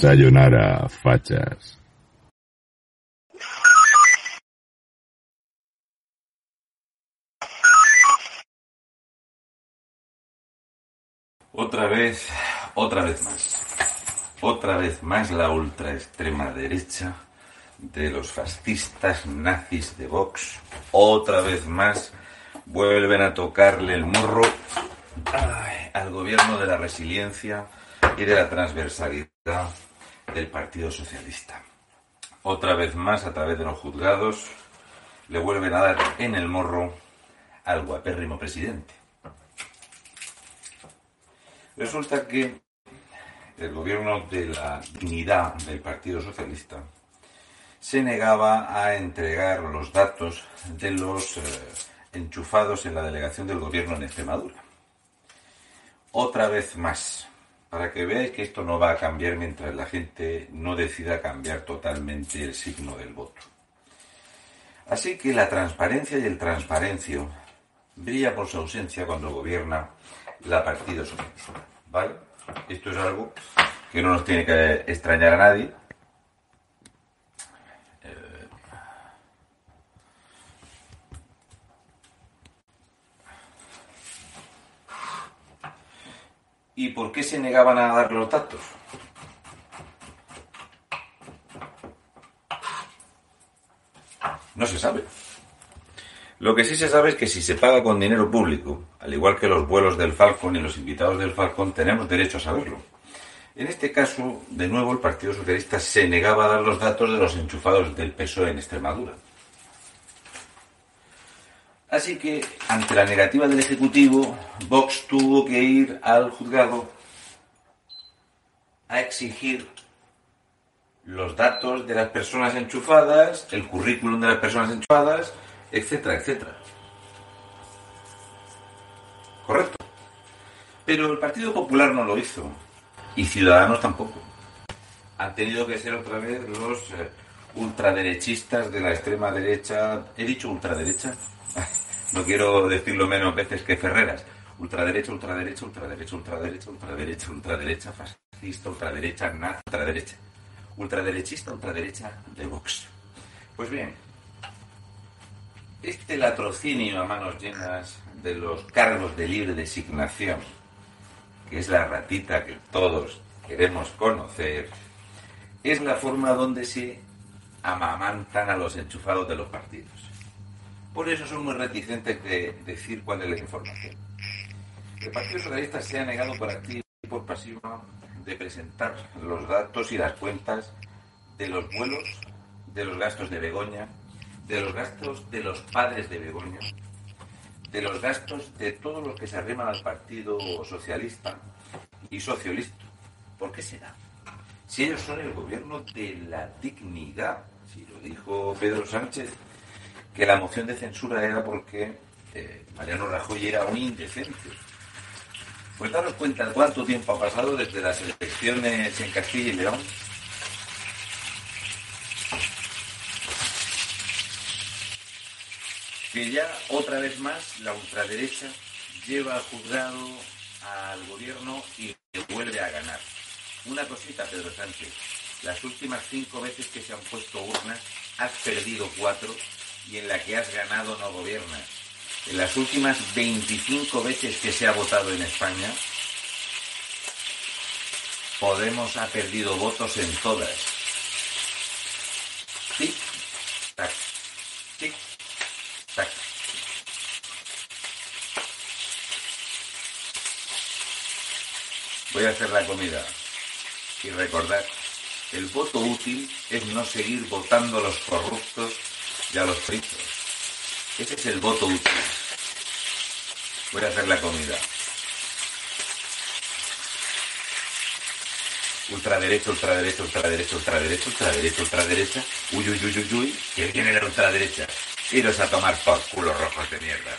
Sayonara, fachas. Otra vez, otra vez más. Otra vez más la ultra extrema derecha de los fascistas nazis de Vox. Otra vez más vuelven a tocarle el morro al gobierno de la resiliencia y de la transversalidad del Partido Socialista. Otra vez más, a través de los juzgados, le vuelven a dar en el morro al guapérrimo presidente. Resulta que el gobierno de la dignidad del Partido Socialista se negaba a entregar los datos de los eh, enchufados en la delegación del gobierno en Extremadura. Otra vez más, para que veáis que esto no va a cambiar mientras la gente no decida cambiar totalmente el signo del voto. Así que la transparencia y el transparencio brilla por su ausencia cuando gobierna la Partido Socialista. ¿Vale? Esto es algo que no nos tiene que extrañar a nadie. ¿Y por qué se negaban a dar los datos? No se sabe. Lo que sí se sabe es que si se paga con dinero público, al igual que los vuelos del Falcon y los invitados del Falcon, tenemos derecho a saberlo. En este caso, de nuevo, el Partido Socialista se negaba a dar los datos de los enchufados del PSOE en Extremadura. Así que, ante la negativa del Ejecutivo, Vox tuvo que ir al juzgado a exigir los datos de las personas enchufadas, el currículum de las personas enchufadas, etcétera, etcétera. Correcto. Pero el Partido Popular no lo hizo. Y Ciudadanos tampoco. Han tenido que ser otra vez los eh, ultraderechistas de la extrema derecha. ¿He dicho ultraderecha? No quiero decirlo menos veces que Ferreras. Ultraderecha, ultraderecha, ultraderecha, ultraderecha, ultraderecha, ultraderecha, fascista, ultraderecha, nazi, ultraderecha. Ultraderechista, ultraderecha de Vox. Pues bien, este latrocinio a manos llenas de los cargos de libre designación, que es la ratita que todos queremos conocer, es la forma donde se amamantan a los enchufados de los partidos. Por eso son muy reticentes de decir cuál es la información. El Partido Socialista se ha negado por activa y por pasiva de presentar los datos y las cuentas de los vuelos, de los gastos de Begoña, de los gastos de los padres de Begoña, de los gastos de todos los que se arriman al Partido Socialista y Socialista. ¿Por qué será? Si ellos son el gobierno de la dignidad, si lo dijo Pedro Sánchez, que la moción de censura era porque eh, Mariano Rajoy era un indecente. Pues daros cuenta cuánto tiempo ha pasado desde las elecciones en Castilla y León que ya otra vez más la ultraderecha lleva al juzgado al gobierno y vuelve a ganar. Una cosita, Pedro Sánchez. Las últimas cinco veces que se han puesto urnas, has perdido cuatro y en la que has ganado no gobiernas. En las últimas 25 veces que se ha votado en España, Podemos ha perdido votos en todas. Tic, tac, tic, tac. Voy a hacer la comida y recordar, el voto útil es no seguir votando los corruptos y a los fritos. Ese es el voto útil. Voy a hacer la comida. ultraderecha, ultraderecha, ultraderecha, ultraderecha, ultraderecha, ultraderecha, uy, uy, uy, uy, uy, que viene la ultraderecha. Iros a tomar por culo rojos de mierda.